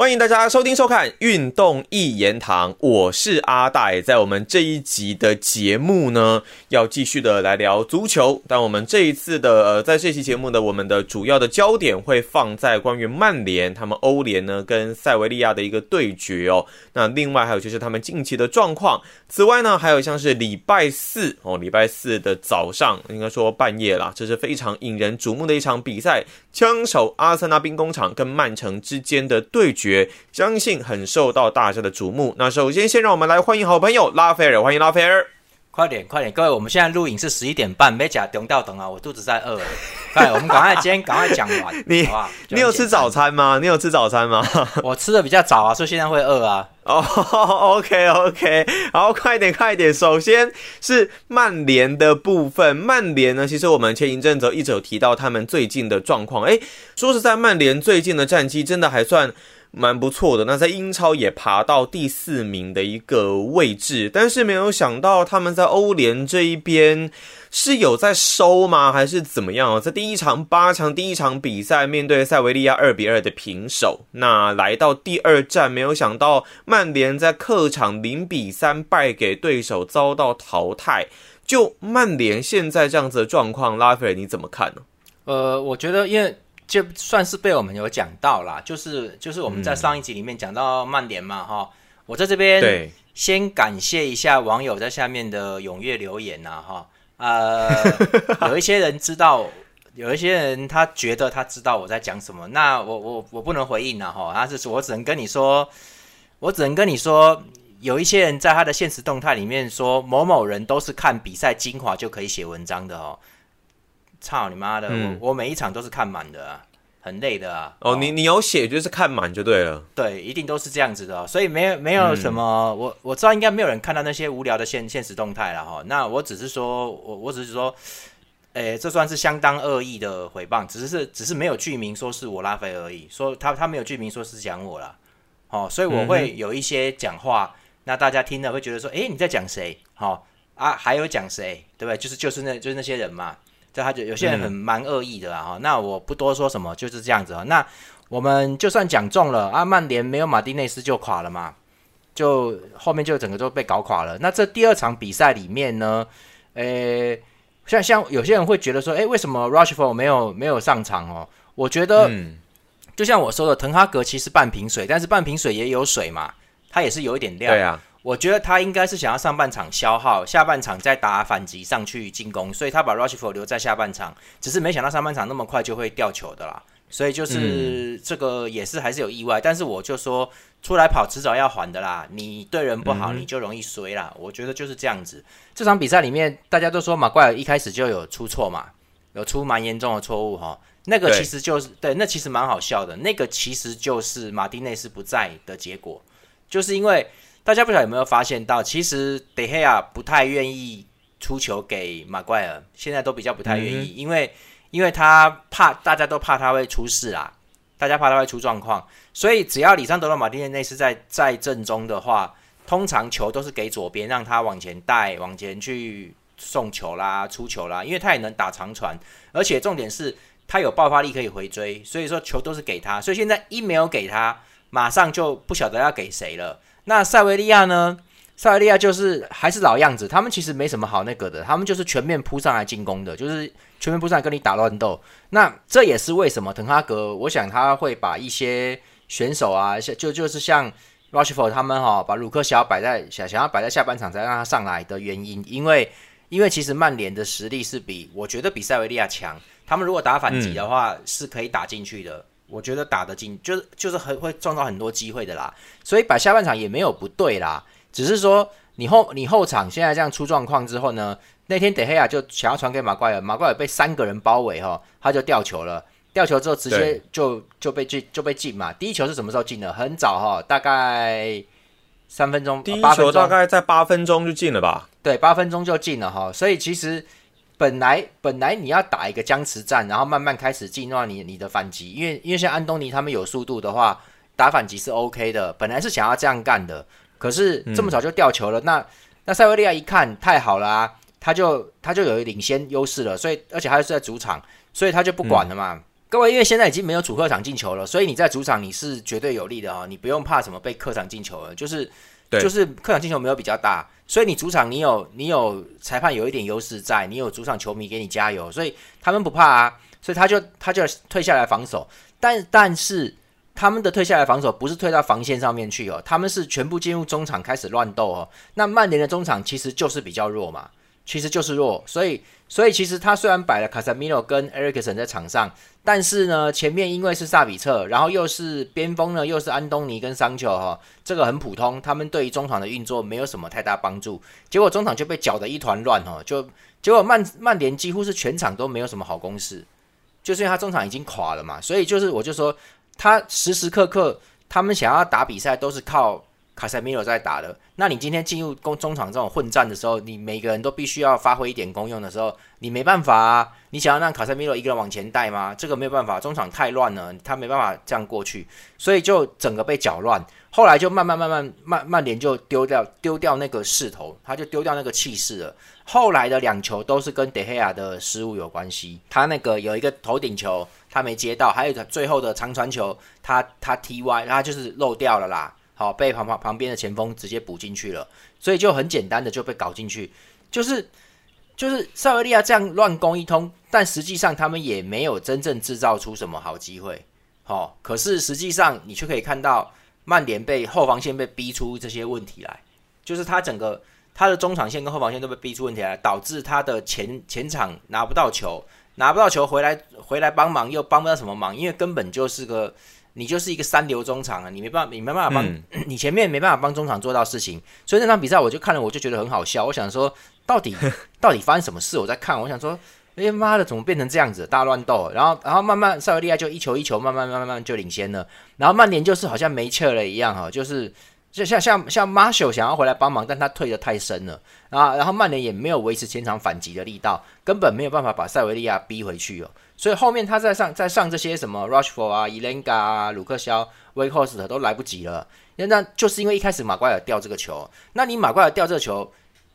欢迎大家收听收看《运动一言堂》，我是阿戴。在我们这一集的节目呢，要继续的来聊足球。但我们这一次的呃，在这期节目呢，我们的主要的焦点会放在关于曼联他们欧联呢跟塞维利亚的一个对决哦。那另外还有就是他们近期的状况。此外呢，还有像是礼拜四哦，礼拜四的早上，应该说半夜啦，这是非常引人瞩目的一场比赛，枪手阿森纳兵工厂跟曼城之间的对决。绝相信很受到大家的瞩目。那首先，先让我们来欢迎好朋友拉斐尔，欢迎拉斐尔。快点，快点，各位，我们现在录影是十一点半，没假等到等啊，我肚子在饿。快，我们赶快今天赶快讲完，你？你有吃早餐吗？你有吃早餐吗？我吃的比较早啊，所以现在会饿啊。哦，OK，OK，好，快点，快点。首先是曼联的部分，曼联呢，其实我们前一阵子一直有提到他们最近的状况。诶，说实在，曼联最近的战绩真的还算。蛮不错的，那在英超也爬到第四名的一个位置，但是没有想到他们在欧联这一边是有在收吗？还是怎么样在第一场八强第一场比赛面对塞维利亚二比二的平手，那来到第二战，没有想到曼联在客场零比三败给对手，遭到淘汰。就曼联现在这样子的状况，拉斐尔你怎么看呢？呃，我觉得因为。就算是被我们有讲到啦，就是就是我们在上一集里面讲到曼联嘛，哈，我在这边先感谢一下网友在下面的踊跃留言呐，哈，呃，有一些人知道，有一些人他觉得他知道我在讲什么，那我我我不能回应了哈，他是我只能跟你说，我只能跟你说，有一些人在他的现实动态里面说某某人都是看比赛精华就可以写文章的哦。操你妈的！我我每一场都是看满的，啊，很累的啊。哦，你你有写就是看满就对了。对，一定都是这样子的，所以没有没有什么，我我知道应该没有人看到那些无聊的现现实动态了哈。那我只是说，我我只是说，诶，这算是相当恶意的回谤，只是只是没有剧名说是我拉菲而已，说他他没有剧名说是讲我了。哦，所以我会有一些讲话，那大家听了会觉得说，诶，你在讲谁？好啊，还有讲谁？对不对？就是就是那就是那些人嘛。这他就有些人很蛮恶意的啊，哈，那我不多说什么，就是这样子啊。那我们就算讲中了啊，曼联没有马丁内斯就垮了嘛，就后面就整个都被搞垮了。那这第二场比赛里面呢，呃，像像有些人会觉得说，哎，为什么 Rushford 没有没有上场哦？我觉得，就像我说的，滕哈格其实半瓶水，但是半瓶水也有水嘛，他也是有一点料。对啊。我觉得他应该是想要上半场消耗，下半场再打反击上去进攻，所以他把 Rushford 留在下半场，只是没想到上半场那么快就会掉球的啦，所以就是这个也是还是有意外，但是我就说出来跑迟早要还的啦，你对人不好你就容易衰啦，我觉得就是这样子。这场比赛里面大家都说马怪尔一开始就有出错嘛，有出蛮严重的错误哈，那个其实就是对，那其实蛮好笑的，那个其实就是马丁内斯不在的结果，就是因为。大家不晓得有没有发现到，其实德黑亚不太愿意出球给马怪尔，现在都比较不太愿意，因为因为他怕大家都怕他会出事啦，大家怕他会出状况，所以只要里桑德罗马丁内斯在在正中的话，通常球都是给左边，让他往前带，往前去送球啦、出球啦，因为他也能打长传，而且重点是他有爆发力可以回追，所以说球都是给他，所以现在一没有给他，马上就不晓得要给谁了。那塞维利亚呢？塞维利亚就是还是老样子，他们其实没什么好那个的，他们就是全面扑上来进攻的，就是全面扑上来跟你打乱斗。那这也是为什么滕哈格，我想他会把一些选手啊，像就就是像 Rushford 他们哈，把鲁克想要摆在想想要摆在下半场才让他上来的原因，因为因为其实曼联的实力是比我觉得比塞维利亚强，他们如果打反击的话是可以打进去的。我觉得打得进，就是就是很会创造很多机会的啦，所以摆下半场也没有不对啦，只是说你后你后场现在这样出状况之后呢，那天德黑亚就想要传给马怪尔，马怪尔被三个人包围哈，他就掉球了，掉球之后直接就就被进就被进嘛，第一球是什么时候进的？很早哈，大概三分钟，第一球大概在八分钟就进了吧？对，八分钟就进了哈，所以其实。本来本来你要打一个僵持战，然后慢慢开始进入你你的反击，因为因为像安东尼他们有速度的话，打反击是 OK 的。本来是想要这样干的，可是这么早就掉球了，那那塞维利亚一看太好了啊，他就他就有领先优势了，所以而且他是在主场，所以他就不管了嘛，各位，因为现在已经没有主客场进球了，所以你在主场你是绝对有利的啊，你不用怕什么被客场进球了，就是就是客场进球没有比较大，所以你主场你有你有裁判有一点优势在，你有主场球迷给你加油，所以他们不怕啊，所以他就他就退下来防守，但但是他们的退下来防守不是退到防线上面去哦，他们是全部进入中场开始乱斗哦，那曼联的中场其实就是比较弱嘛。其实就是弱，所以所以其实他虽然摆了卡萨米诺跟埃里克森在场上，但是呢，前面因为是萨比策，然后又是边锋呢，又是安东尼跟桑丘哈，这个很普通，他们对于中场的运作没有什么太大帮助，结果中场就被搅得一团乱哈，就结果曼曼联几乎是全场都没有什么好攻势，就是因为他中场已经垮了嘛，所以就是我就说他时时刻刻他们想要打比赛都是靠。卡塞米罗在打的，那你今天进入攻中场这种混战的时候，你每个人都必须要发挥一点功用的时候，你没办法啊！你想要让卡塞米罗一个人往前带吗？这个没有办法，中场太乱了，他没办法这样过去，所以就整个被搅乱。后来就慢慢慢慢慢曼联就丢掉丢掉那个势头，他就丢掉那个气势了。后来的两球都是跟德黑亚的失误有关系，他那个有一个头顶球他没接到，还有一个最后的长传球他他踢歪，他就是漏掉了啦。好，被旁旁旁边的前锋直接补进去了，所以就很简单的就被搞进去，就是就是塞维利亚这样乱攻一通，但实际上他们也没有真正制造出什么好机会。好，可是实际上你却可以看到曼联被后防线被逼出这些问题来，就是他整个他的中场线跟后防线都被逼出问题来，导致他的前前场拿不到球，拿不到球回来回来帮忙又帮不到什么忙，因为根本就是个。你就是一个三流中场啊，你没办法，你没办法帮，你前面没办法帮中场做到事情，所以那场比赛我就看了，我就觉得很好笑。我想说，到底 到底发生什么事？我在看，我想说，哎妈的，怎么变成这样子，大乱斗？然后，然后慢慢塞维利亚就一球一球，慢慢慢慢慢就领先了。然后曼联就是好像没气了一样哈，就是就像像像马修想要回来帮忙，但他退的太深了啊。然后曼联也没有维持前场反击的力道，根本没有办法把塞维利亚逼回去哦。所以后面他在上在上这些什么 Rushford 啊、伊兰加啊、鲁克肖、Wehcost 都来不及了，那那就是因为一开始马奎尔掉这个球，那你马奎尔掉这个球，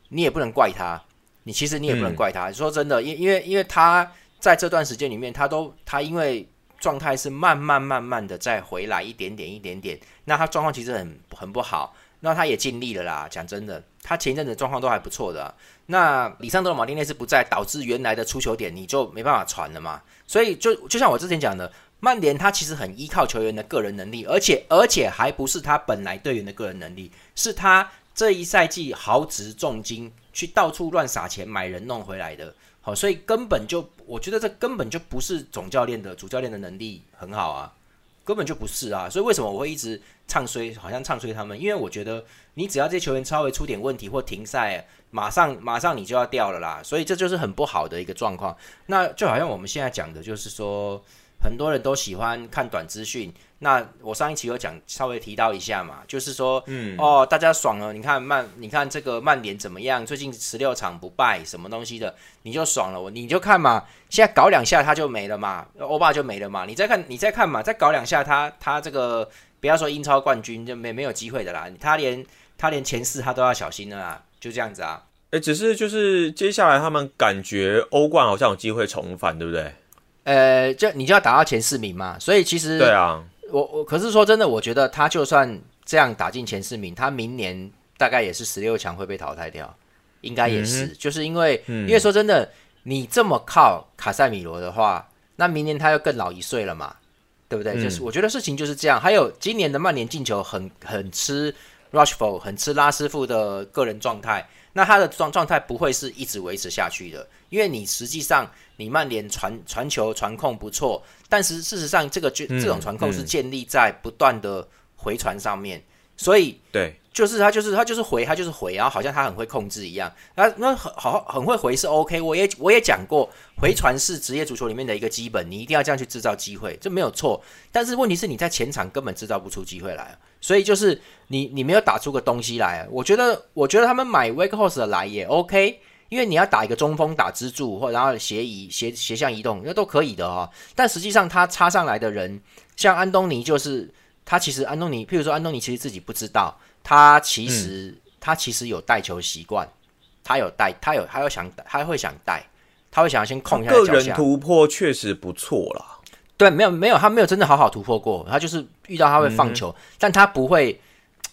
你也不能怪他，你其实你也不能怪他。说真的，因因为因为他在这段时间里面，他都他因为状态是慢慢慢慢的再回来一点点一点点，那他状况其实很很不好。那他也尽力了啦，讲真的，他前一阵子状况都还不错的。那里桑德罗马丁内斯不在，导致原来的出球点你就没办法传了嘛。所以就就像我之前讲的，曼联他其实很依靠球员的个人能力，而且而且还不是他本来队员的个人能力，是他这一赛季豪值重金去到处乱撒钱买人弄回来的。好，所以根本就我觉得这根本就不是总教练的主教练的能力很好啊。根本就不是啊，所以为什么我会一直唱衰，好像唱衰他们？因为我觉得你只要这球员稍微出点问题或停赛，马上马上你就要掉了啦，所以这就是很不好的一个状况。那就好像我们现在讲的，就是说。很多人都喜欢看短资讯，那我上一期有讲，稍微提到一下嘛，就是说，嗯，哦，大家爽了，你看曼，你看这个曼联怎么样？最近十六场不败，什么东西的，你就爽了，我你就看嘛，现在搞两下他就没了嘛，欧巴就没了嘛，你再看，你再看嘛，再搞两下他，他这个不要说英超冠军就没没有机会的啦，他连他连前四他都要小心的啦，就这样子啊，哎，只是就是接下来他们感觉欧冠好像有机会重返，对不对？呃，就你就要打到前四名嘛，所以其实对啊，我我可是说真的，我觉得他就算这样打进前四名，他明年大概也是十六强会被淘汰掉，应该也是，就是因为因为说真的，你这么靠卡塞米罗的话，那明年他又更老一岁了嘛，对不对？就是我觉得事情就是这样。还有今年的曼联进球很很吃 Rushford，很吃拉师傅的个人状态。那他的状状态不会是一直维持下去的，因为你实际上你曼联传传球传控不错，但是事实上这个这这种传控是建立在不断的回传上面，所以对。就是他，就是他，就是回，他就是回，然后好像他很会控制一样。那那很好，很会回是 OK。我也我也讲过，回传是职业足球里面的一个基本，你一定要这样去制造机会，这没有错。但是问题是你在前场根本制造不出机会来，所以就是你你没有打出个东西来。我觉得我觉得他们买 Wake Horse 来也 OK，因为你要打一个中锋打支柱，或然后斜移斜斜向移动，那都可以的哦。但实际上他插上来的人，像安东尼，就是他其实安东尼，譬如说安东尼其实自己不知道。他其实他其实有带球习惯，他有带，他有他有想他会想带，他会想要先控一下个人突破确实不错啦。对，没有没有，他没有真的好好突破过，他就是遇到他会放球，但他不会，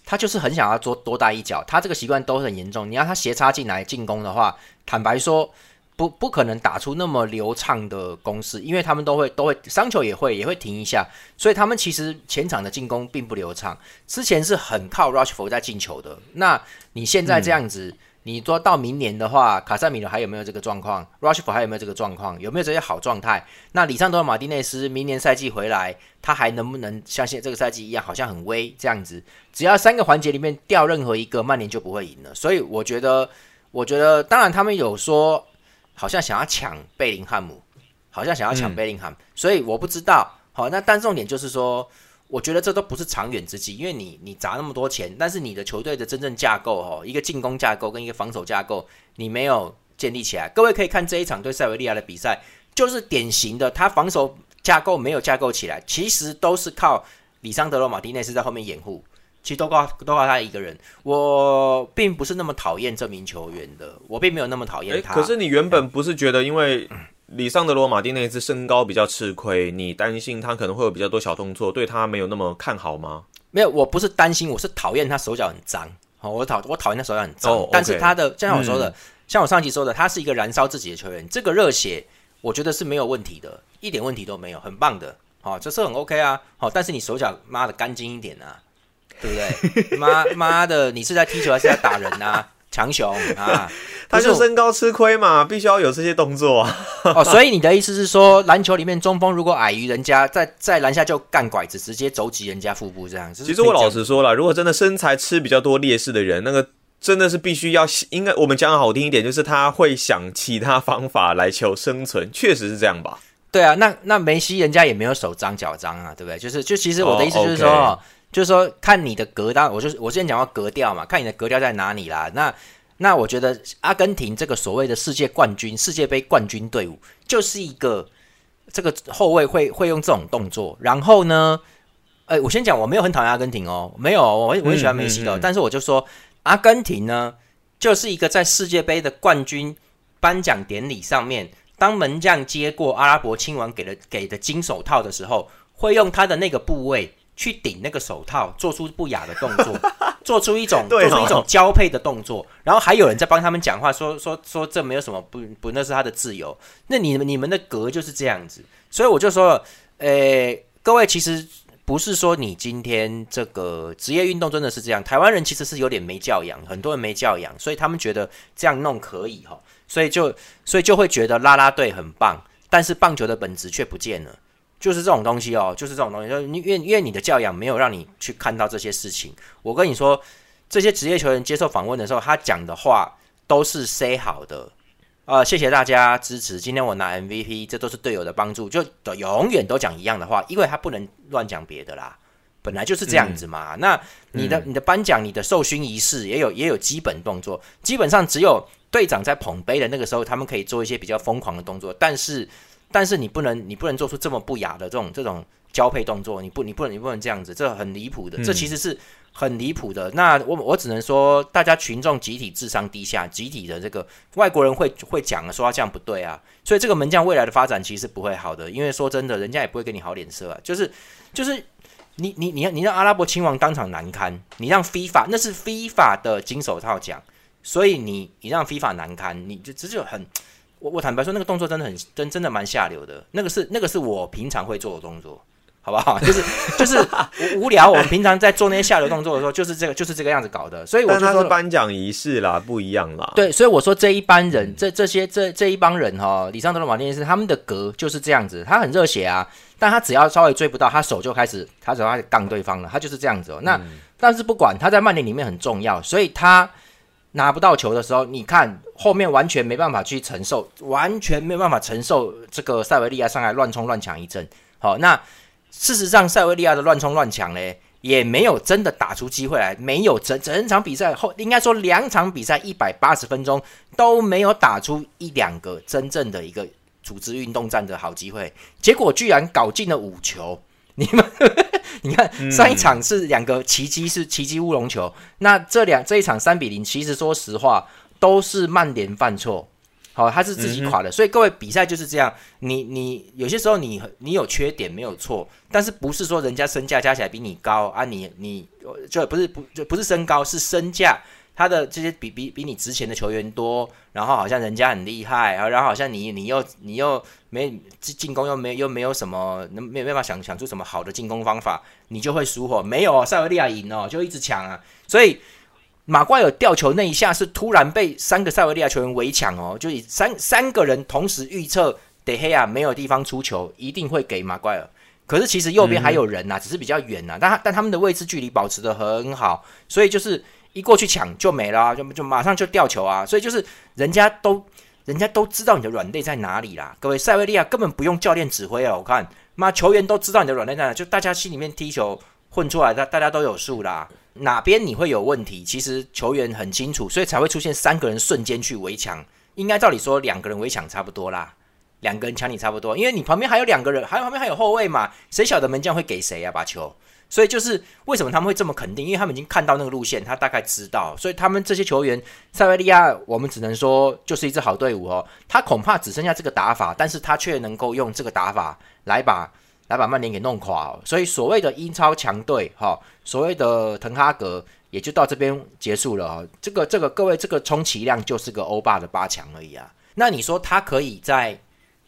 他就是很想要多多带一脚，他这个习惯都很严重。你要他斜插进来进攻的话，坦白说，不不可能打出那么流畅的攻势，因为他们都会都会伤球也会也会停一下，所以他们其实前场的进攻并不流畅。之前是很靠 Rushford 在进球的，那你现在这样子。你说到明年的话，卡塞米罗还有没有这个状况？Rushford 还有没有这个状况？有没有这些好状态？那里桑多马丁内斯明年赛季回来，他还能不能像现这个赛季一样，好像很威这样子？只要三个环节里面掉任何一个，曼联就不会赢了。所以我觉得，我觉得，当然他们有说，好像想要抢贝林汉姆，好像想要抢贝林汉姆，所以我不知道。好，那但重点就是说。我觉得这都不是长远之计，因为你你砸那么多钱，但是你的球队的真正架构哦，一个进攻架构跟一个防守架构，你没有建立起来。各位可以看这一场对塞维利亚的比赛，就是典型的，他防守架构没有架构起来，其实都是靠里桑德罗马丁内斯在后面掩护，其实都靠都靠他一个人。我并不是那么讨厌这名球员的，我并没有那么讨厌他。可是你原本不是觉得因为？里桑德罗马丁内斯身高比较吃亏，你担心他可能会有比较多小动作，对他没有那么看好吗？没有，我不是担心，我是讨厌他手脚很脏。好，我讨我讨厌他手脚很脏。但是他的，就像我说的，像我上集说的，他是一个燃烧自己的球员。这个热血，我觉得是没有问题的，一点问题都没有，很棒的。好，这是很 OK 啊。好，但是你手脚妈的干净一点啊，对不对？妈妈的，你是在踢球还是在打人啊？强雄 啊，他就身高吃亏嘛，必须要有这些动作啊。哦，所以你的意思是说，篮球里面中锋如果矮于人家，在在篮下就干拐子，直接肘击人家腹部这样子。其实我老实说了，如果真的身材吃比较多劣势的人，那个真的是必须要，应该我们讲的好听一点，就是他会想其他方法来求生存，确实是这样吧？对啊，那那梅西人家也没有手脏脚脏啊，对不对？就是就其实我的意思就是说。就是说，看你的格调，我就是我之前讲过格调嘛，看你的格调在哪里啦。那那我觉得阿根廷这个所谓的世界冠军、世界杯冠军队伍，就是一个这个后卫会会用这种动作。然后呢，哎，我先讲，我没有很讨厌阿根廷哦，没有，我我很喜欢梅西的。但是我就说，阿根廷呢，就是一个在世界杯的冠军颁奖典礼上面，当门将接过阿拉伯亲王给的给的金手套的时候，会用他的那个部位。去顶那个手套，做出不雅的动作，做出一种做出一种交配的动作，然后还有人在帮他们讲话，说说说这没有什么不不，那是他的自由。那你们你们的格就是这样子，所以我就说，呃，各位其实不是说你今天这个职业运动真的是这样，台湾人其实是有点没教养，很多人没教养，所以他们觉得这样弄可以哈，所以就所以就会觉得啦啦队很棒，但是棒球的本质却不见了。就是这种东西哦，就是这种东西，就是因为因为你的教养没有让你去看到这些事情。我跟你说，这些职业球员接受访问的时候，他讲的话都是 say 好的。呃，谢谢大家支持，今天我拿 MVP，这都是队友的帮助，就永远都讲一样的话，因为他不能乱讲别的啦，本来就是这样子嘛。那你的你的颁奖、你的授勋仪式也有也有基本动作，基本上只有队长在捧杯的那个时候，他们可以做一些比较疯狂的动作，但是。但是你不能，你不能做出这么不雅的这种这种交配动作，你不，你不能，你不能这样子，这很离谱的，这其实是很离谱的。那我我只能说，大家群众集体智商低下，集体的这个外国人会会讲说他这样不对啊，所以这个门将未来的发展其实不会好的，因为说真的，人家也不会给你好脸色啊，就是就是你你你你让阿拉伯亲王当场难堪，你让 FIFA 那是 FIFA 的金手套奖，所以你你让 FIFA 难堪，你就这就很。我我坦白说，那个动作真的很真，真的蛮下流的。那个是那个是我平常会做的动作，好不好？就是就是无聊。我们平常在做那些下流动作的时候，就是这个就是这个样子搞的。所以我就说颁奖仪式啦，不一样啦。对，所以我说这一班人，这这些这这一帮人哈，李尚德罗马丁斯他们的格就是这样子。他很热血啊，但他只要稍微追不到，他手就开始他只要开始杠对方了。他就是这样子。哦。那但是不管他在曼联里面很重要，所以他。拿不到球的时候，你看后面完全没办法去承受，完全没有办法承受这个塞维利亚上来乱冲乱抢一阵。好，那事实上塞维利亚的乱冲乱抢嘞，也没有真的打出机会来，没有整整场比赛后，应该说两场比赛一百八十分钟都没有打出一两个真正的一个组织运动战的好机会，结果居然搞进了五球。你们，你看上一场是两个奇迹，是奇迹乌龙球。那这两这一场三比零，其实说实话都是曼联犯错，好，他是自己垮的，所以各位比赛就是这样。你你有些时候你你有缺点没有错，但是不是说人家身价加起来比你高啊？你你就不是不就不是身高是身价，他的这些比比比你值钱的球员多，然后好像人家很厉害，然后好像你你又你又没进攻又没又没有什么能没有办法想想出什么好的进攻方法，你就会输哦。没有哦塞维利亚赢哦，就一直抢啊，所以。马怪尔吊球那一下是突然被三个塞维利亚球员围抢哦，就以三三个人同时预测德黑亚没有地方出球，一定会给马怪尔。可是其实右边还有人呐，只是比较远呐，但他但他们的位置距离保持的很好，所以就是一过去抢就没了，就就马上就掉球啊。所以就是人家都人家都知道你的软肋在哪里啦。各位塞维利亚根本不用教练指挥啊，我看妈球员都知道你的软肋在哪，就大家心里面踢球混出来的，大家都有数啦。哪边你会有问题？其实球员很清楚，所以才会出现三个人瞬间去围抢。应该照理说两个人围抢差不多啦，两个人抢你差不多，因为你旁边还有两个人，还有旁边还有后卫嘛，谁晓得门将会给谁啊？把球，所以就是为什么他们会这么肯定？因为他们已经看到那个路线，他大概知道，所以他们这些球员，塞维利亚，我们只能说就是一支好队伍哦。他恐怕只剩下这个打法，但是他却能够用这个打法来把。来把曼联给弄垮，所以所谓的英超强队，哈，所谓的滕哈格也就到这边结束了啊。这个这个各位，这个充其量就是个欧霸的八强而已啊。那你说他可以在，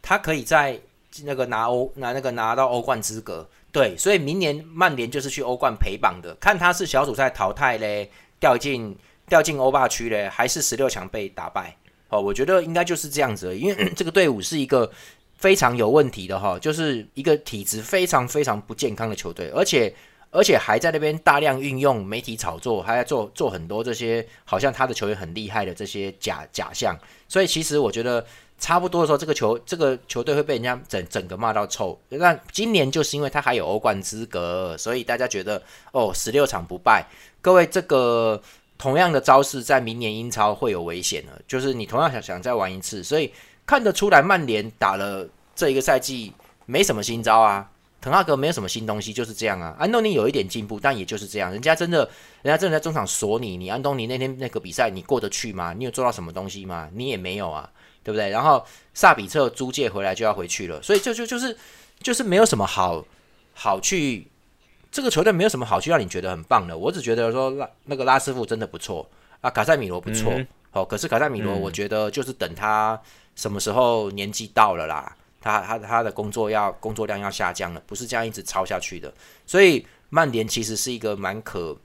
他可以在那个拿欧拿那个拿到欧冠资格，对，所以明年曼联就是去欧冠陪榜的，看他是小组赛淘汰嘞，掉进掉进欧霸区嘞，还是十六强被打败？哦，我觉得应该就是这样子，因为 这个队伍是一个。非常有问题的哈，就是一个体质非常非常不健康的球队，而且而且还在那边大量运用媒体炒作，还在做做很多这些好像他的球员很厉害的这些假假象。所以其实我觉得差不多的时候，这个球这个球队会被人家整整个骂到臭。那今年就是因为他还有欧冠资格，所以大家觉得哦，十六场不败。各位，这个同样的招式在明年英超会有危险的，就是你同样想想再玩一次，所以。看得出来，曼联打了这一个赛季没什么新招啊，滕哈格没有什么新东西，就是这样啊。安东尼有一点进步，但也就是这样。人家真的，人家真的在中场锁你，你安东尼那天那个比赛你过得去吗？你有做到什么东西吗？你也没有啊，对不对？然后萨比策租借回来就要回去了，所以就就就是就是没有什么好好去这个球队没有什么好去让你觉得很棒的。我只觉得说拉那个拉师傅真的不错啊，卡塞米罗不错，好，可是卡塞米罗我觉得就是等他。什么时候年纪到了啦？他他他的工作要工作量要下降了，不是这样一直超下去的。所以曼联其实是一个蛮可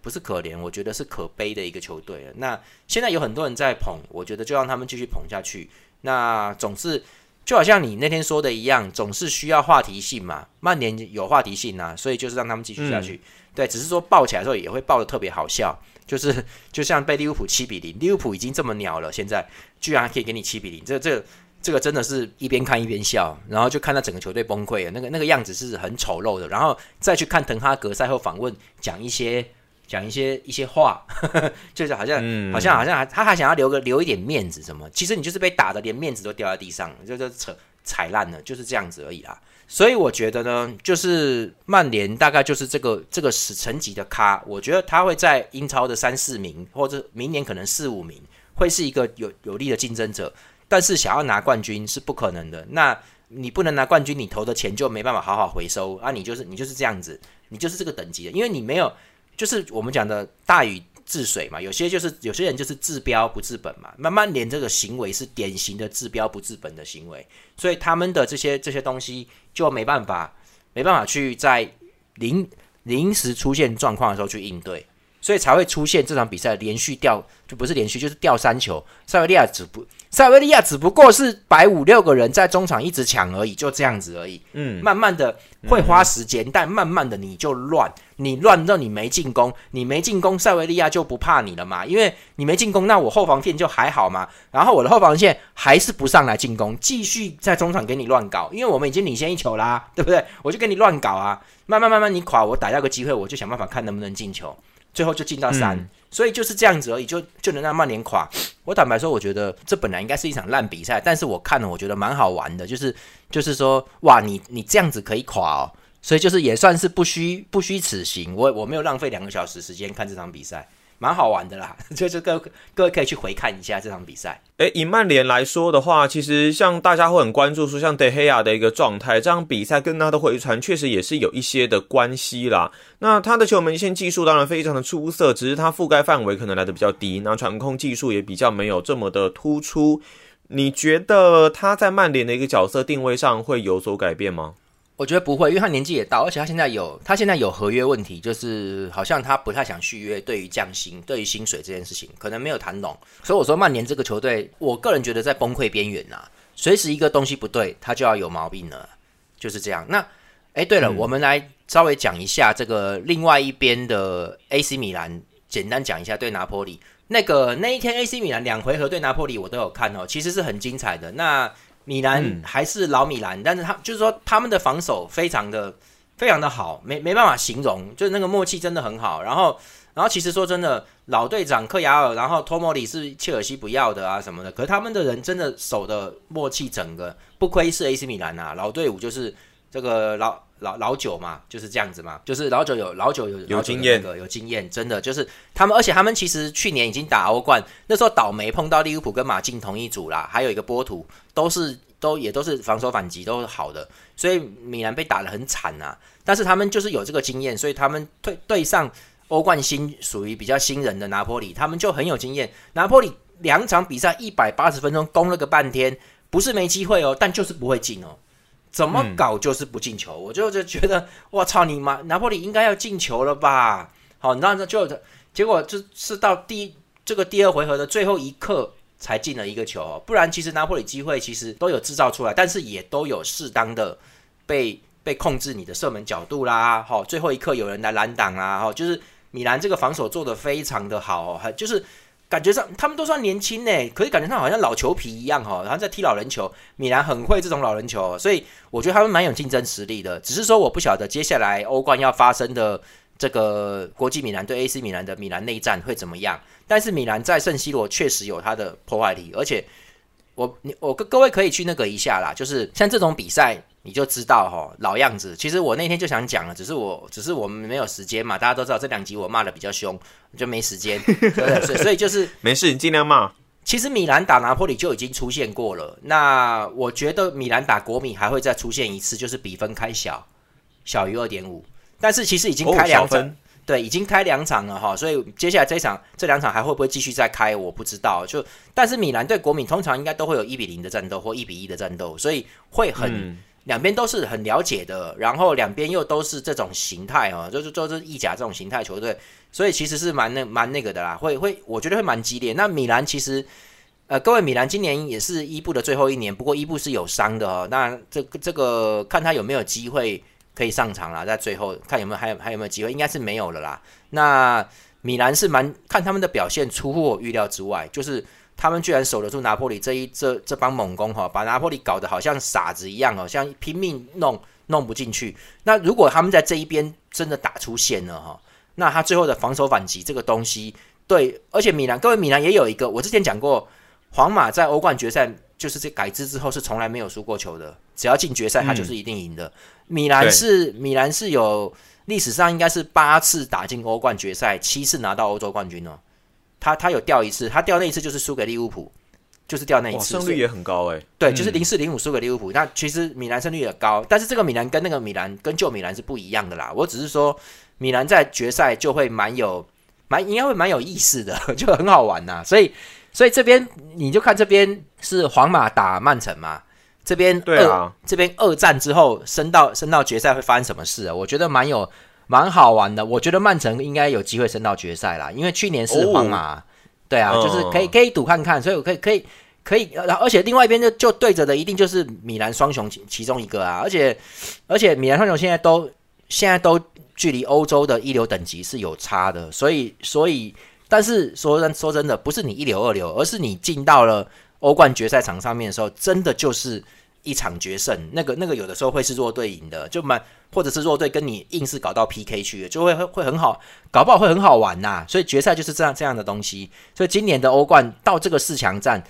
不是可怜，我觉得是可悲的一个球队了。那现在有很多人在捧，我觉得就让他们继续捧下去。那总是就好像你那天说的一样，总是需要话题性嘛。曼联有话题性啊，所以就是让他们继续下去。对，只是说爆起来的时候也会爆的特别好笑。就是就像被利物浦七比零，利物浦已经这么鸟了，现在居然还可以给你七比零，这这这个真的是一边看一边笑，然后就看到整个球队崩溃了，那个那个样子是很丑陋的，然后再去看滕哈格赛后访问，讲一些讲一些一些话，就是好像好像好像还他还想要留个留一点面子什么，其实你就是被打的连面子都掉在地上，就就扯踩烂了，就是这样子而已啦。所以我觉得呢，就是曼联大概就是这个这个十层级的咖，我觉得他会在英超的三四名，或者明年可能四五名，会是一个有有力的竞争者。但是想要拿冠军是不可能的。那你不能拿冠军，你投的钱就没办法好好回收啊！你就是你就是这样子，你就是这个等级的，因为你没有，就是我们讲的大禹治水嘛。有些就是有些人就是治标不治本嘛。慢慢连这个行为是典型的治标不治本的行为，所以他们的这些这些东西。就没办法，没办法去在临临时出现状况的时候去应对，所以才会出现这场比赛连续掉，就不是连续就是掉三球。塞维利亚只不，塞维利亚只不过是摆五六个人在中场一直抢而已，就这样子而已。嗯，慢慢的会花时间，但慢慢的你就乱。你乱到你没进攻，你没进攻，塞维利亚就不怕你了嘛？因为你没进攻，那我后防线就还好嘛。然后我的后防线还是不上来进攻，继续在中场给你乱搞，因为我们已经领先一球啦，对不对？我就给你乱搞啊，慢慢慢慢你垮，我逮到个机会，我就想办法看能不能进球，最后就进到三，所以就是这样子而已，就就能让曼联垮。我坦白说，我觉得这本来应该是一场烂比赛，但是我看了，我觉得蛮好玩的，就是就是说，哇，你你这样子可以垮哦。所以就是也算是不虚不虚此行，我我没有浪费两个小时时间看这场比赛，蛮好玩的啦。就是各各位可以去回看一下这场比赛。诶，以曼联来说的话，其实像大家会很关注说，像德黑亚的一个状态，这场比赛跟他的回传确实也是有一些的关系啦。那他的球门线技术当然非常的出色，只是他覆盖范围可能来的比较低，那传控技术也比较没有这么的突出。你觉得他在曼联的一个角色定位上会有所改变吗？我觉得不会，因为他年纪也大，而且他现在有他现在有合约问题，就是好像他不太想续约。对于降薪、对于薪水这件事情，可能没有谈拢。所以我说曼联这个球队，我个人觉得在崩溃边缘呐，随时一个东西不对，他就要有毛病了，就是这样。那哎，对了，我们来稍微讲一下这个另外一边的 AC 米兰，简单讲一下对拿坡里那个那一天 AC 米兰两回合对拿坡里我都有看哦，其实是很精彩的。那米兰还是老米兰，但是他就是说他们的防守非常的非常的好，没没办法形容，就是那个默契真的很好。然后，然后其实说真的，老队长克亚尔，然后托莫里是切尔西不要的啊什么的，可是他们的人真的守的默契，整个不亏是 AC 米兰啊，老队伍就是这个老。老老九嘛，就是这样子嘛，就是老九有老九有有经验的有经验，真的就是他们，而且他们其实去年已经打欧冠，那时候倒霉碰到利物浦跟马竞同一组啦，还有一个波图都是都也都是防守反击都是好的，所以米兰被打得很惨呐。但是他们就是有这个经验，所以他们对对上欧冠新属于比较新人的拿破里，他们就很有经验。拿破里两场比赛一百八十分钟攻了个半天，不是没机会哦，但就是不会进哦。怎么搞就是不进球，我就就觉得我操你妈！拿破里应该要进球了吧？好，那那就结果就是到第这个第二回合的最后一刻才进了一个球，不然其实拿破里机会其实都有制造出来，但是也都有适当的被被控制你的射门角度啦。好，最后一刻有人来拦挡啦。哈，就是米兰这个防守做的非常的好，还就是。感觉上他们都算年轻呢，可是感觉上好像老球皮一样哈，然后在踢老人球。米兰很会这种老人球，所以我觉得他们蛮有竞争实力的。只是说我不晓得接下来欧冠要发生的这个国际米兰对 AC 米兰的米兰内战会怎么样。但是米兰在圣西罗确实有他的破坏力，而且我你我各各位可以去那个一下啦，就是像这种比赛。你就知道哈，老样子。其实我那天就想讲了，只是我只是我们没有时间嘛。大家都知道这两集我骂的比较凶，就没时间。所以所以就是 没事，你尽量骂。其实米兰打拿破里就已经出现过了。那我觉得米兰打国米还会再出现一次，就是比分开小，小于二点五。但是其实已经开两场，对，已经开两场了哈。所以接下来这一场、这两场还会不会继续再开，我不知道。就但是米兰对国米通常应该都会有一比零的战斗或一比一的战斗，所以会很。两边都是很了解的，然后两边又都是这种形态啊，就是就是意甲这种形态球队，所以其实是蛮那蛮那个的啦，会会我觉得会蛮激烈。那米兰其实，呃，各位米兰今年也是伊布的最后一年，不过伊布是有伤的哦。那这个这个看他有没有机会可以上场了，在最后看有没有还有还有没有机会，应该是没有了啦。那米兰是蛮看他们的表现出乎我预料之外，就是。他们居然守得住拿破里这一这这帮猛攻哈，把拿破里搞得好像傻子一样哦，像拼命弄弄不进去。那如果他们在这一边真的打出线了哈，那他最后的防守反击这个东西，对，而且米兰各位米兰也有一个，我之前讲过，皇马在欧冠决赛就是这改制之后是从来没有输过球的，只要进决赛他就是一定赢的。米兰是米兰是有历史上应该是八次打进欧冠决赛，七次拿到欧洲冠军哦。他他有掉一次，他掉那一次就是输给利物浦，就是掉那一次，胜率也很高哎。对，就是零四零五输给利物浦。那其实米兰胜率也高，但是这个米兰跟那个米兰跟旧米兰是不一样的啦。我只是说，米兰在决赛就会蛮有蛮应该会蛮有意思的，就很好玩呐。所以所以这边你就看这边是皇马打曼城嘛，这边对啊，这边二战之后升到升到决赛会发生什么事啊？我觉得蛮有。蛮好玩的，我觉得曼城应该有机会升到决赛啦，因为去年是皇马，对啊，就是可以可以赌看看，所以我可以可以可以，然后而且另外一边就就对着的一定就是米兰双雄其其中一个啊，而且而且米兰双雄现在都现在都距离欧洲的一流等级是有差的，所以所以但是说真说真的，不是你一流二流，而是你进到了欧冠决赛场上面的时候，真的就是。一场决胜，那个那个有的时候会是弱队赢的，就蛮或者是弱队跟你硬是搞到 PK 去，就会会很好，搞不好会很好玩呐。所以决赛就是这样这样的东西。所以今年的欧冠到这个四强战，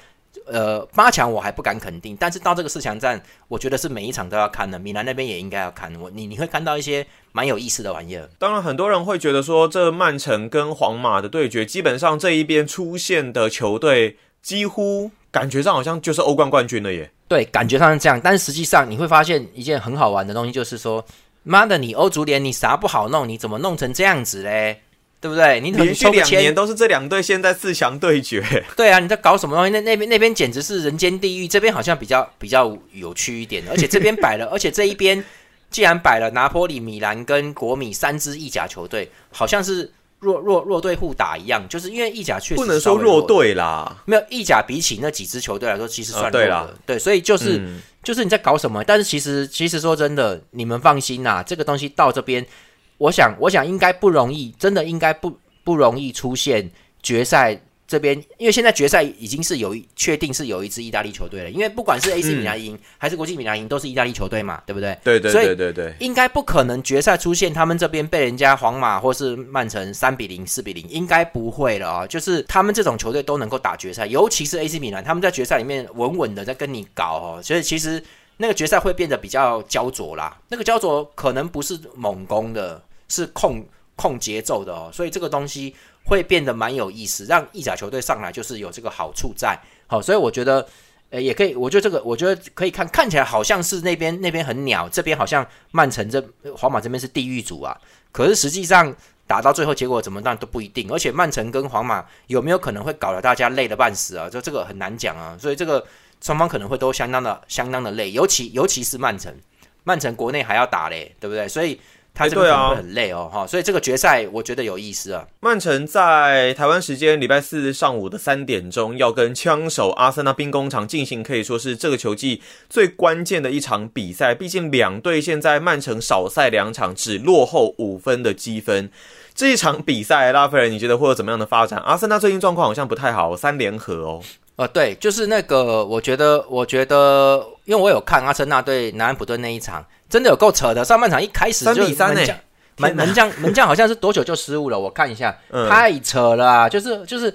呃，八强我还不敢肯定，但是到这个四强战，我觉得是每一场都要看的。米兰那边也应该要看，我你你会看到一些蛮有意思的玩意儿。当然，很多人会觉得说，这曼城跟皇马的对决，基本上这一边出现的球队，几乎感觉上好像就是欧冠冠军了耶。对，感觉上是这样，但是实际上你会发现一件很好玩的东西，就是说，妈的，你欧足联你啥不好弄，你怎么弄成这样子嘞？对不对？你连续两年都是这两队现在四强对决。对啊，你在搞什么东西？那那边那边简直是人间地狱，这边好像比较比较有趣一点。而且这边摆了，而且这一边既然摆了拿坡里、米兰跟国米三支意甲球队，好像是弱弱弱队互打一样。就是因为意甲确实不能说弱队啦，没有意甲比起那几支球队来说，其实算弱的。对，所以就是就是你在搞什么？但是其实其实说真的，你们放心呐，这个东西到这边。我想，我想应该不容易，真的应该不不容易出现决赛这边，因为现在决赛已经是有确定是有一支意大利球队了，因为不管是 AC 米兰赢还是国际米兰赢，都是意大利球队嘛，对不对？对对对对对，应该不可能决赛出现他们这边被人家皇马或是曼城三比零、四比零，应该不会了啊！就是他们这种球队都能够打决赛，尤其是 AC 米兰，他们在决赛里面稳稳的在跟你搞哦，所以其实那个决赛会变得比较焦灼啦，那个焦灼可能不是猛攻的。是控控节奏的哦，所以这个东西会变得蛮有意思，让意甲球队上来就是有这个好处在。好，所以我觉得，呃，也可以，我觉得这个，我觉得可以看，看起来好像是那边那边很鸟，这边好像曼城这皇马这边是地狱组啊。可是实际上打到最后结果怎么样都不一定，而且曼城跟皇马有没有可能会搞得大家累得半死啊？就这个很难讲啊。所以这个双方可能会都相当的相当的累，尤其尤其是曼城，曼城国内还要打嘞，对不对？所以。他这个会很累哦，哈，所以这个决赛我觉得有意思啊。曼城在台湾时间礼拜四上午的三点钟要跟枪手阿森纳兵工厂进行，可以说是这个球季最关键的一场比赛。毕竟两队现在曼城少赛两场，只落后五分的积分。这一场比赛，拉斐尔，你觉得会有怎么样的发展？阿森纳最近状况好像不太好，三连和哦。呃，对，就是那个，我觉得，我觉得，因为我有看阿森纳对南安普顿那一场。真的有够扯的，上半场一开始就门将门门将门将好像是多久就失误了？我看一下，太扯了，就是就是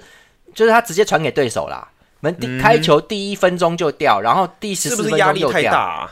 就是他直接传给对手啦，门开球第一分钟就掉，然后第十四分钟又掉，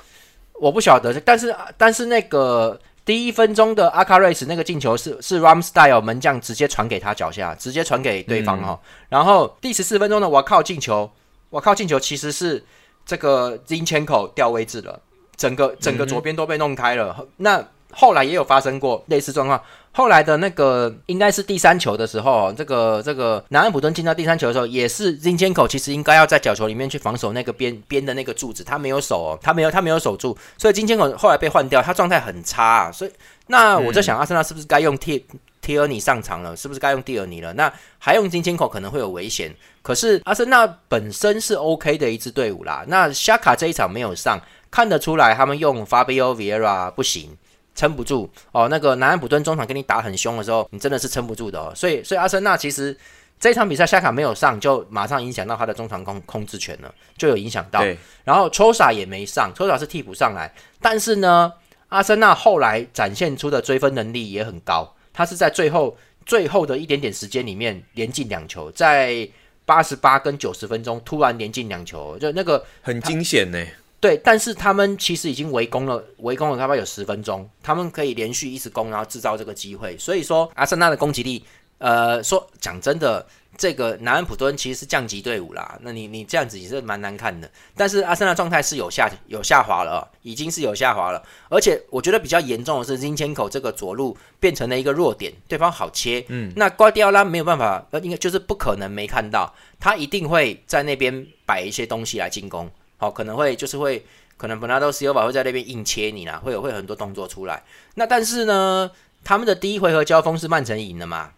我不晓得，但是但是那个第一分钟的阿卡瑞斯那个进球是是 Ramstyle 门将直接传给他脚下，直接传给对方哈，然后第十四分钟呢，我靠进球，我靠进球其实是这个 Zinchenko 掉位置了。整个整个左边都被弄开了，那后来也有发生过类似状况。后来的那个应该是第三球的时候，这个这个南安普顿进到第三球的时候，也是金千口其实应该要在角球里面去防守那个边边的那个柱子，他没有守哦，他没有他没有守住，所以金千口后来被换掉，他状态很差。所以那我在想，阿森纳是不是该用替替尔尼上场了？是不是该用蒂尔尼了？那还用金千口可能会有危险。可是阿森纳本身是 OK 的一支队伍啦，那夏卡这一场没有上。看得出来，他们用 Fabio Vieira 不行，撑不住哦。那个南安普顿中场跟你打很凶的时候，你真的是撑不住的哦。所以，所以阿森纳其实这场比赛夏卡没有上，就马上影响到他的中场控控制权了，就有影响到。然后 Chosa 也没上，Chosa 是替补上来，但是呢，阿森纳后来展现出的追分能力也很高，他是在最后最后的一点点时间里面连进两球，在八十八跟九十分钟突然连进两球，就那个很惊险呢。对，但是他们其实已经围攻了，围攻了大概有十分钟，他们可以连续一直攻，然后制造这个机会。所以说，阿森纳的攻击力，呃，说讲真的，这个南安普敦其实是降级队伍啦。那你你这样子也是蛮难看的。但是阿森纳状态是有下有下滑了，已经是有下滑了。而且我觉得比较严重的是金千口这个左路变成了一个弱点，对方好切。嗯，那瓜迪奥拉没有办法，呃，应该就是不可能没看到，他一定会在那边摆一些东西来进攻。好，可能会就是会，可能本拉多斯尤巴会在那边硬切你啦，会有会很多动作出来。那但是呢，他们的第一回合交锋是曼城赢的嘛？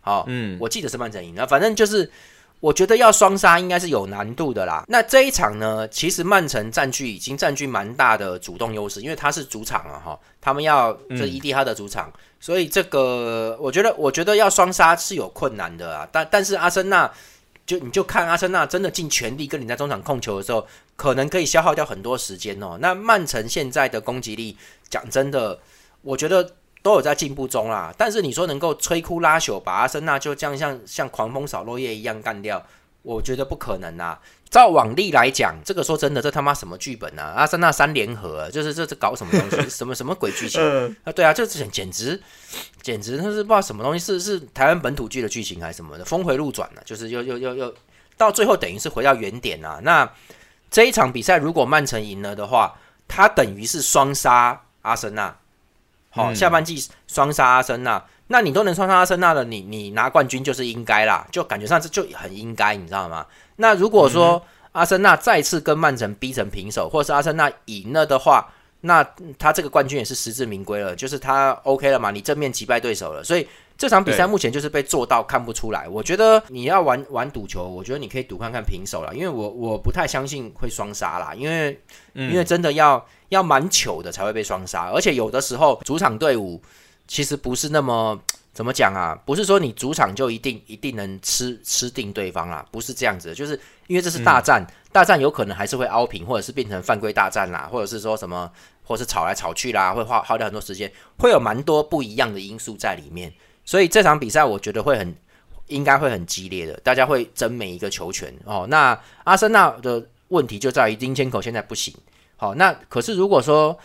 好，嗯，我记得是曼城赢的。反正就是，我觉得要双杀应该是有难度的啦。那这一场呢，其实曼城占据已经占据蛮大的主动优势，因为他是主场了哈，他们要这伊蒂哈的主场，所以这个我觉得我觉得要双杀是有困难的啊。但但是阿森纳。就你就看阿森纳真的尽全力跟你在中场控球的时候，可能可以消耗掉很多时间哦。那曼城现在的攻击力，讲真的，我觉得都有在进步中啦。但是你说能够摧枯拉朽，把阿森纳就这样像像狂风扫落叶一样干掉，我觉得不可能啦。照往例来讲，这个说真的，这他妈什么剧本啊？阿森纳三联合，就是这这搞什么东西？什么什么鬼剧情啊？对啊，这简简直简直那是不知道什么东西，是是台湾本土剧的剧情还是什么的？峰回路转了，就是又又又又到最后等于是回到原点啊。那这一场比赛如果曼城赢了的话，他等于是双杀阿森纳。好，下半季双杀阿森纳，那你都能双杀阿森纳了，你你拿冠军就是应该啦，就感觉上这就很应该，你知道吗？那如果说阿森纳再次跟曼城逼成平手，或者是阿森纳赢了的话，那他这个冠军也是实至名归了，就是他 OK 了嘛？你正面击败对手了，所以这场比赛目前就是被做到看不出来。我觉得你要玩玩赌球，我觉得你可以赌看看平手了，因为我我不太相信会双杀啦，因为因为真的要要蛮糗的才会被双杀，而且有的时候主场队伍其实不是那么。怎么讲啊？不是说你主场就一定一定能吃吃定对方啦，不是这样子的。就是因为这是大战，大战有可能还是会凹平，或者是变成犯规大战啦，或者是说什么，或是吵来吵去啦，会花耗掉很多时间，会有蛮多不一样的因素在里面。所以这场比赛我觉得会很应该会很激烈的，大家会争每一个球权哦。那阿森纳的问题就在于丁千口现在不行。好，那可是如果说。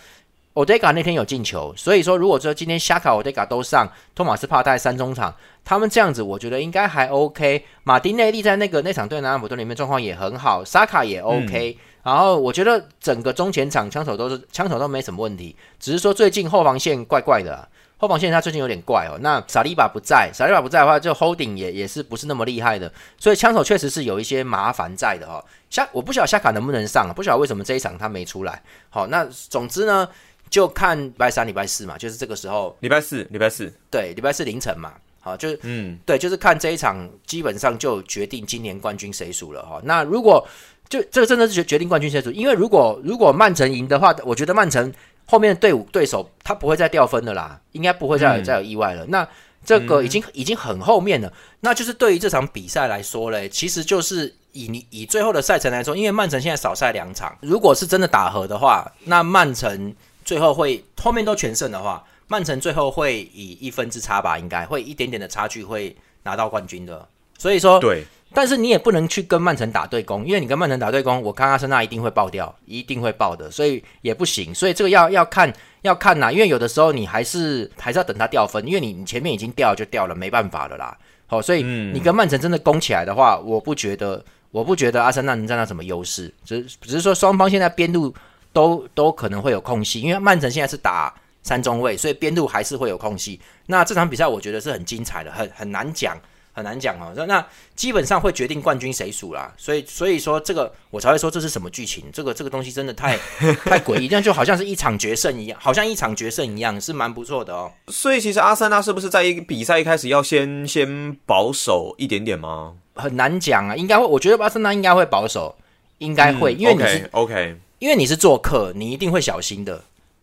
奥德加那天有进球，所以说如果说今天夏卡、奥德加都上，托马斯帕带三中场，他们这样子，我觉得应该还 OK。马丁内利在那个那场对南安普顿里面状况也很好，萨卡也 OK。然后我觉得整个中前场枪手都是枪手都没什么问题，只是说最近后防线怪怪的，后防线他最近有点怪哦。那萨利巴不在，萨利巴不在的话，就 holding 也也是不是那么厉害的，所以枪手确实是有一些麻烦在的哦。夏我不晓得夏卡能不能上，不晓得为什么这一场他没出来。好，那总之呢。就看礼拜三、礼拜四嘛，就是这个时候。礼拜四，礼拜四，对，礼拜四凌晨嘛，好，就是嗯，对，就是看这一场，基本上就决定今年冠军谁输了哈。那如果就这个真的是决决定冠军谁输，因为如果如果曼城赢的话，我觉得曼城后面的队伍对手他不会再掉分的啦，应该不会再再有意外了。那这个已经已经很后面了，那就是对于这场比赛来说嘞，其实就是以你以最后的赛程来说，因为曼城现在少赛两场，如果是真的打和的话，那曼城。最后会后面都全胜的话，曼城最后会以一分之差吧，应该会一点点的差距会拿到冠军的。所以说，对，但是你也不能去跟曼城打对攻，因为你跟曼城打对攻，我看阿森纳一定会爆掉，一定会爆的，所以也不行。所以这个要要看要看呐，因为有的时候你还是还是要等他掉分，因为你你前面已经掉就掉了，没办法了啦。好，所以你跟曼城真的攻起来的话，我不觉得我不觉得阿森纳能占到什么优势，只只是说双方现在边路。都都可能会有空隙，因为曼城现在是打三中卫，所以边路还是会有空隙。那这场比赛我觉得是很精彩的，很很难讲，很难讲哦。那基本上会决定冠军谁输啦。所以所以说这个我才会说这是什么剧情？这个这个东西真的太 太诡异，这样就好像是一场决胜一样，好像一场决胜一样，是蛮不错的哦。所以其实阿森纳是不是在一比赛一开始要先先保守一点点吗？很难讲啊，应该会，我觉得阿森纳应该会保守，应该会，因为你是 OK。因为你是做客，你一定会小心的，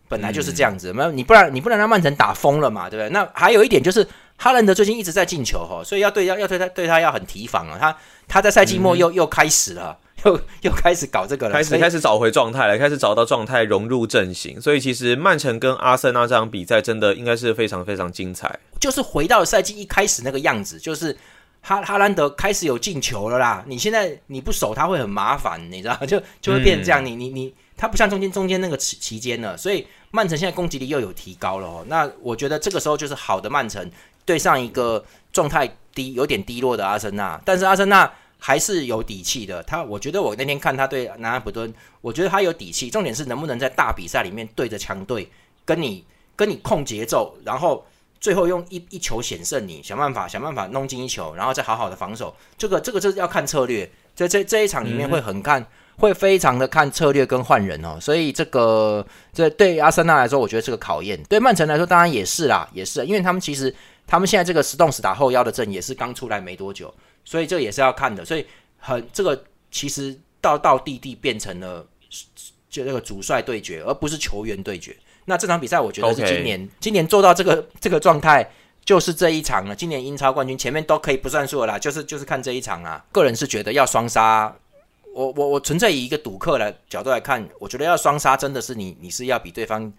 本来就是这样子。没有你不然你不能让曼城打疯了嘛，对不对？那还有一点就是哈兰德最近一直在进球哈，所以要对要要对他对他要很提防啊。他他在赛季末又又开始了，又又开始搞这个了，开始开始找回状态了，开始找到状态融入阵型。所以其实曼城跟阿森纳这场比赛真的应该是非常非常精彩，就是回到赛季一开始那个样子，就是。哈哈兰德开始有进球了啦！你现在你不守他会很麻烦，你知道 就就会变成这样。你你你，他不像中间中间那个期期间了，所以曼城现在攻击力又有提高了哦。那我觉得这个时候就是好的曼城对上一个状态低有点低落的阿森纳，但是阿森纳还是有底气的。他我觉得我那天看他对南安普顿，我觉得他有底气。重点是能不能在大比赛里面对着强队跟你跟你控节奏，然后。最后用一一球险胜你，想办法想办法弄进一球，然后再好好的防守。这个这个这是要看策略，在这这一场里面会很看，会非常的看策略跟换人哦。所以这个这对阿森纳来说，我觉得是个考验；对曼城来说，当然也是啦，也是，因为他们其实他们现在这个石洞石打后腰的阵也是刚出来没多久，所以这也是要看的。所以很这个其实到到地地变成了就那个主帅对决，而不是球员对决。那这场比赛，我觉得是今年今年做到这个这个状态，就是这一场了。今年英超冠军前面都可以不算数了啦，就是就是看这一场啊。个人是觉得要双杀，我我我纯粹以一个赌客来角度来看，我觉得要双杀真的是你你是要比对方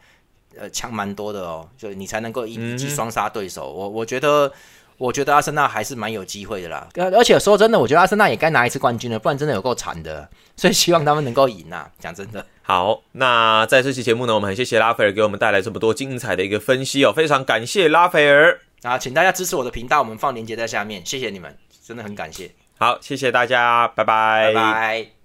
呃强蛮多的哦，就你才能够一一击双杀对手。我我觉得我觉得阿森纳还是蛮有机会的啦。呃而且说真的，我觉得阿森纳也该拿一次冠军了，不然真的有够惨的。所以希望他们能够赢啊！讲真的，好，那在这期节目呢，我们很谢谢拉斐尔给我们带来这么多精彩的一个分析哦，非常感谢拉斐尔。啊，请大家支持我的频道，我们放链接在下面，谢谢你们，真的很感谢，好，谢谢大家，拜拜，拜拜。